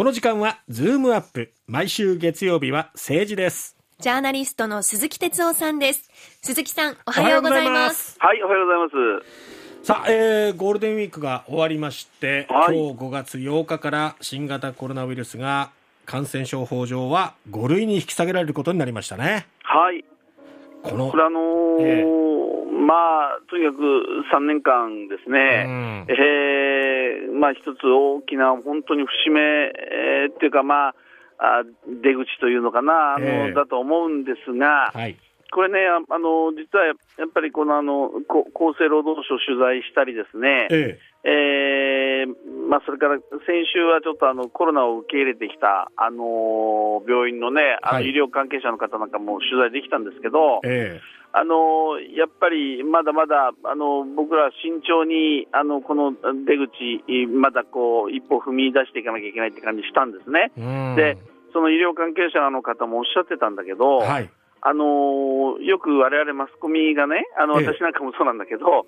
この時間はズームアップ。毎週月曜日は政治です。ジャーナリストの鈴木哲夫さんです。鈴木さんおはようございます。はいおはようございます。さあ、えー、ゴールデンウィークが終わりまして、はい、今日5月8日から新型コロナウイルスが感染症法上は5類に引き下げられることになりましたね。はい。このこれあのーえー、まあ、とにかく3年間ですね、うん、えー、まあ、一つ大きな本当に節目、えー、っていうか、まあ、あ出口というのかな、あの、えー、だと思うんですが、はい、これね、あの実はやっぱりこのあの厚生労働省取材したりですね、ええ。えー、まあ、それから先週はちょっとあのコロナを受け入れてきた、あの病院のね、あの医療関係者の方なんかも取材できたんですけど、えあのやっぱりまだまだあの僕ら慎重にあのこの出口、まだこう一歩踏み出していかなきゃいけないって感じしたんですね。でその医療関係者の方もおっしゃってたんだけど、はいあのよく我々マスコミがね、あの私なんかもそうなんだけど、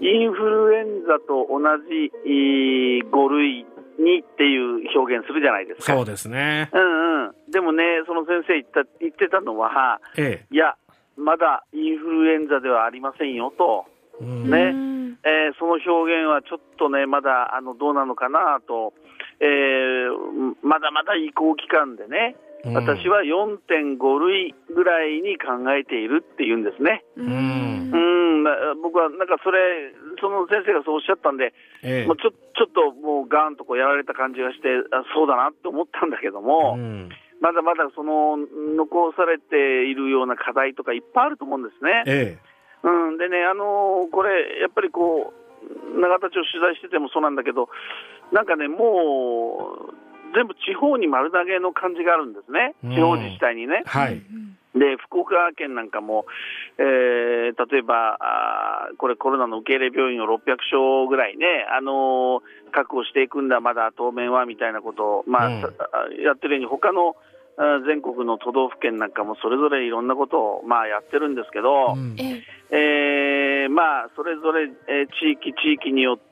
インフルエンザと同じ5類にっていう表現するじゃないですか。そうですね。うんうん。でもね、その先生言った言ってたのは、ええ、いや、まだインフルエンザではありませんよと。ね、えー、その表現はちょっとね、まだあのどうなのかなと、えー、まだまだ移行期間でね、私は4.5類ぐらいに考えているって言うんですね。うん、うん。僕はなんかそれ、その先生がそうおっしゃったんで、ええ、もうちょちょっともうガーンとこうやられた感じがして、あそうだなって思ったんだけども、うん、まだまだその残されているような課題とかいっぱいあると思うんですね。え、うん、でね、あのー、これ、やっぱりこう、永田町取材しててもそうなんだけど、なんかね、もう、全部地方に丸投げの感じがあるんですね、地方自治体にね。はい、で福岡県なんかも、えー、例えばあ、これ、コロナの受け入れ病院を600床ぐらいね、あのー、確保していくんだ、まだ当面はみたいなことを、まあ、うん、やってるように、他の全国の都道府県なんかもそれぞれいろんなことを、まあ、やってるんですけど、うん、えー、まあ、それぞれ、えー、地域、地域によって、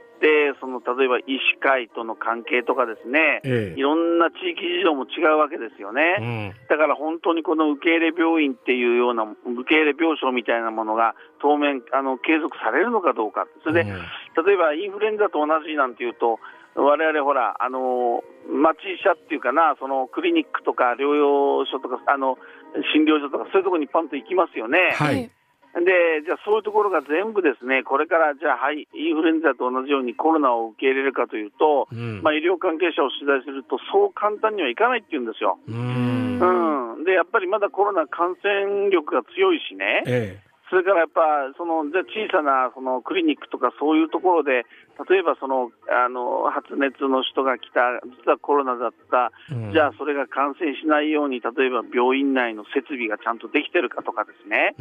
その例えば医師会との関係とかですね、ええ、いろんな地域事情も違うわけですよね、うん、だから本当にこの受け入れ病院っていうような受け入れ病床みたいなものが当面あの継続されるのかどうか、それで、うん、例えばインフルエンザと同じなんていうと、我々ほら、あの町医者っていうかな、そのクリニックとか療養所とか、あの診療所とか、そういうところにパンと行きますよね。はいで、じゃあそういうところが全部ですね、これからじゃあ、はい、インフルエンザと同じようにコロナを受け入れるかというと、うん、まあ、医療関係者を取材すると、そう簡単にはいかないって言うんですよ。うん、で、やっぱりまだコロナ感染力が強いしね、ええ、それからやっぱ、そのじゃ小さなそのクリニックとかそういうところで、例えばそのあの発熱の人が来た、実はコロナだった、うん、じゃあそれが感染しないように、例えば病院内の設備がちゃんとできてるかとかですね、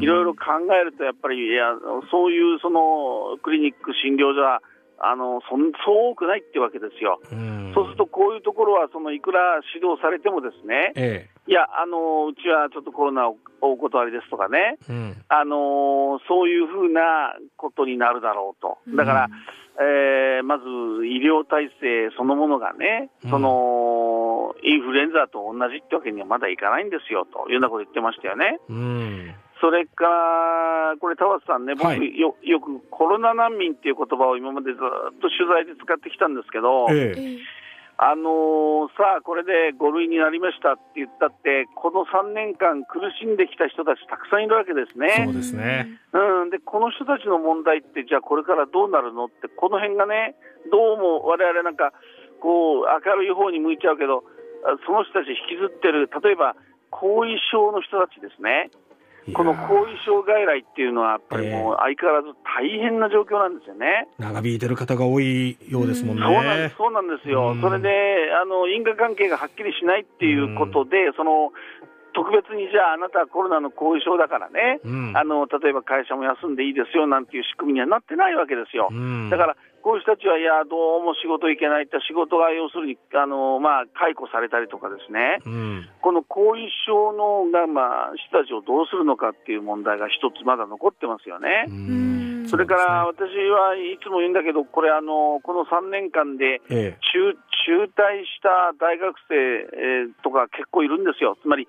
いろいろ考えると、やっぱりいやそういうそのクリニック、診療所は、あのそそう多くないってわけですよ、うん、そうするとこういうところはそのいくら指導されてもですね、ええ、いやあの、うちはちょっとコロナをお断りですとかね、うん、あのそういうふうなことになるだろうと、だから、うん、えー、まず医療体制そのものがね、そのインフルエンザと同じってわけにはまだいかないんですよというようなこと言ってましたよね。うんそれから、これ、田畑さんね、僕、はい、よよくコロナ難民っていう言葉を今までずっと取材で使ってきたんですけど、ええ、あのー、さあ、これで5類になりましたって言ったって、この3年間、苦しんできた人たち、たくさんいるわけですね。そうですね、うん、でこの人たちの問題って、じゃあ、これからどうなるのって、この辺がね、どうも我々なんか、こう、明るい方に向いちゃうけど、その人たち引きずってる、例えば後遺症の人たちですね。この後遺症外来っていうのは、やっぱりもう相変わらず大変な状況なんですよね。長引いてる方が多いようですもんね。そうなんですそうなんですよ、それであの因果関係がはっきりしないっていうことで、その特別にじゃあ、あなたはコロナの後遺症だからね、うん、あの例えば会社も休んでいいですよなんていう仕組みにはなってないわけですよ。うん、だからこういう人たちは、いや、どうも仕事行けないって、仕事が要するに、あのまあ、解雇されたりとかですね、うん、この後遺症のが、まあ、人たちをどうするのかっていう問題が一つまだ残ってますよね。それから私はいつも言うんだけど、これあの、この3年間で中、中中退した大学生とか結構いるんですよ。つまり、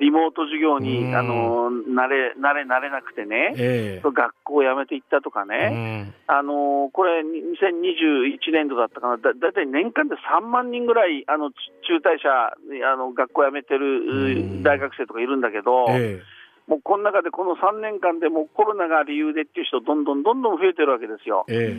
リモート授業に、あの慣れ、慣れ、慣れなくてね、えー、学校を辞めていったとかね、あのこれ、2021年度だったかな、だだいたい年間で3万人ぐらい、あの中退者、あの学校辞めてる大学生とかいるんだけど、えーもうこの中でこの3年間でもコロナが理由でっていう人、どんどんどんどん増えてるわけですよ。え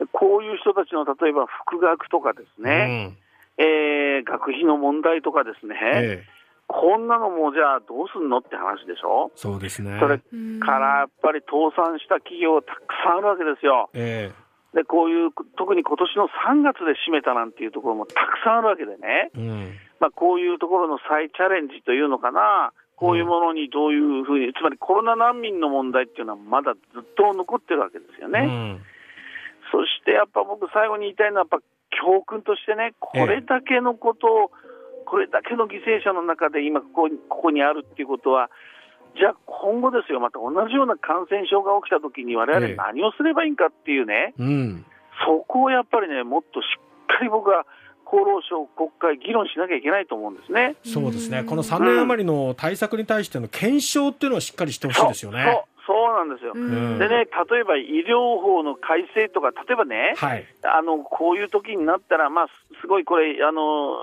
ー、こういう人たちの例えば復学とかですね、うん、えー、学費の問題とかですね、えーこんなのもじゃあどうすんのって話でしょ？そうですね。それからやっぱり倒産した企業たくさんあるわけですよ。えー、で、こういう、特に今年の3月で閉めたなんていうところもたくさんあるわけでね。うん、まあこういうところの再チャレンジというのかな。こういうものにどういうふうに、うん、つまりコロナ難民の問題っていうのはまだずっと残ってるわけですよね。うん、そしてやっぱ僕最後に言いたいのはやっぱ教訓としてね、これだけのことを、えーこれだけの犠牲者の中で今ここ、ここにあるっていうことは、じゃあ今後ですよ、また同じような感染症が起きたときに、われわれ何をすればいいんかっていうね、ええうん、そこをやっぱりね、もっとしっかり僕は厚労省、国会、議論しなきゃいけないと思うんですね。そうですね、この3年余りの対策に対しての検証っていうのはしっかりしてほしいですよね。そうなんですよ、うん、でね、例えば医療法の改正とか、例えばね、はい、あのこういう時になったら、まあ、すごいこれあの、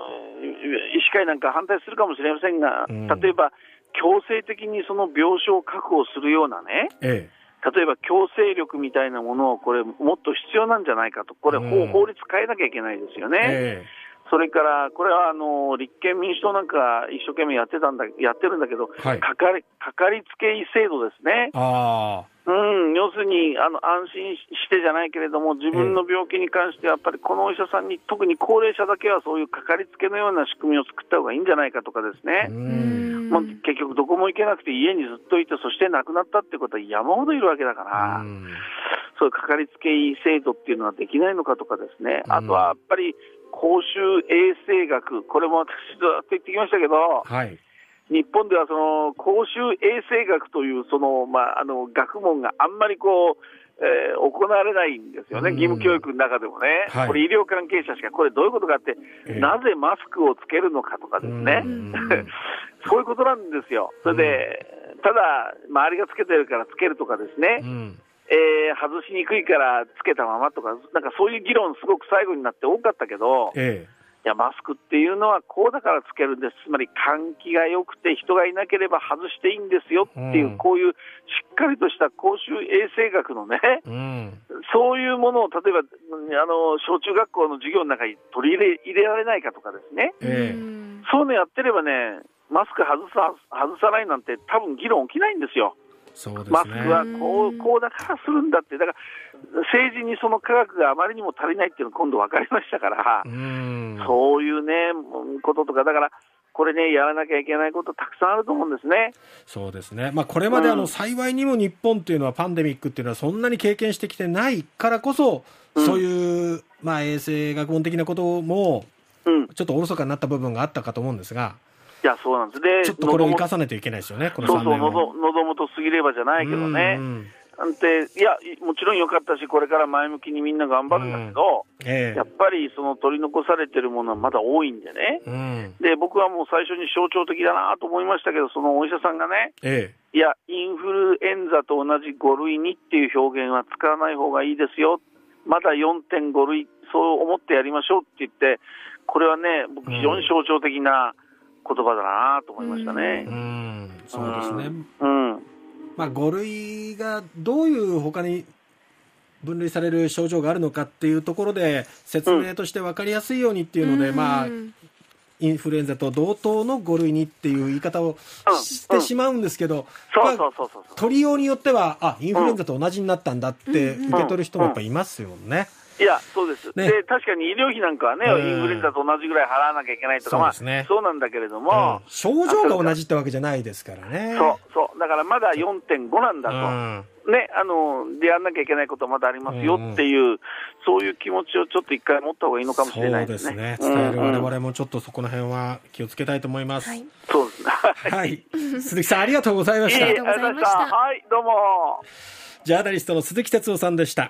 医師会なんか反対するかもしれませんが、うん、例えば強制的にその病床を確保するようなね、ええ、例えば強制力みたいなものを、これ、もっと必要なんじゃないかと、これ、うん、法律変えなきゃいけないですよね。えそれから、これはあの立憲民主党なんか一生懸命やってたんだやってるんだけど、はい、かかりかかりつけ医制度ですね。あうん、要するにあの安心してじゃないけれども、自分の病気に関してやっぱりこのお医者さんに、特に高齢者だけはそういうかかりつけのような仕組みを作った方がいいんじゃないかとかですね、もう結局、どこも行けなくて家にずっといて、そして亡くなったってことは山ほどいるわけだから。そういうかかりつけ医制度っていうのはできないのかとかですね、あとはやっぱり公衆衛生学、これも私ずっと言ってきましたけど、はい、日本ではその公衆衛生学というその、まあ、あの学問があんまりこう、えー、行われないんですよね、義務教育の中でもね、はい、これ、医療関係者しか、これ、どういうことかって、えー、なぜマスクをつけるのかとかですね、そういうことなんですよ、それで、ただ、周りがつけてるからつけるとかですね、うんえー、外しにくいからつけたままとか、なんかそういう議論、すごく最後になって多かったけど、ええ、いやマスクっていうのはこうだからつけるんです、つまり換気が良くて、人がいなければ外していいんですよっていう、うん、こういうしっかりとした公衆衛生学のね、うん、そういうものを例えばあの小中学校の授業の中に取り入れ入れられないかとかですね、えそういうのやってればね、マスク外さ外さないなんて、多分議論起きないんですよ。そうですね、マスクはこうこうだからするんだって、だから政治にその科学があまりにも足りないっていうのが今度分かりましたから、うそういうね、こととか、だから、これね、やらなきゃいけないこと、たくさんあると思うんですね。そうですね、まあ、これまであの、幸いにも日本っていうのは、パンデミックっていうのは、そんなに経験してきてないからこそ、そういう、まあ、衛生学問的なことも、ちょっとおろそかになった部分があったかと思うんですが。いや、そうなんです。で、ちょっとこれを生かさないといけないですよね、このそうそう、望むと過ぎればじゃないけどね。なんて、いや、もちろん良かったし、これから前向きにみんな頑張るんだけど、うん。えー、やっぱりその取り残されてるものはまだ多いんでね、うん、で僕はもう最初に象徴的だなと思いましたけど、そのお医者さんがね、えー、いや、インフルエンザと同じ5類にっていう表現は使わない方がいいですよ、まだ4.5類、そう思ってやりましょうって言って、これはね、僕、非常に象徴的な、うん言葉だなと思いましたね。うん、そうですね。うん。まあ、5類がどういう他に分類される症状があるのかっていうところで説明として分かりやすいようにっていうので、うん、まあ、インフルエンザと同等の5類にっていう言い方をしてしまうんですけど、取りようによっては、あ、インフルエンザと同じになったんだって受け取る人もやっぱいますよね。いや、そうです、ね、で確かに医療費なんかはね、インフルエンザと同じぐらい払わなきゃいけないとか、そう、ね,、まあ、そうなんだけれども、うん、症状が同じってわけじゃないですからね。そうそうだからまだ4.5なんだと、うん、ね、あのでやらなきゃいけないことはまだありますよっていう、うん、そういう気持ちをちょっと一回持った方がいいのかもしれないですね。そうですね伝える我々もちょっとそこの辺は気をつけたいと思います。はい、そうですね。はい。鈴木さんありがとうございました。ありがとうございました。はい、どうも。ジャーナリストの鈴木哲夫さんでした。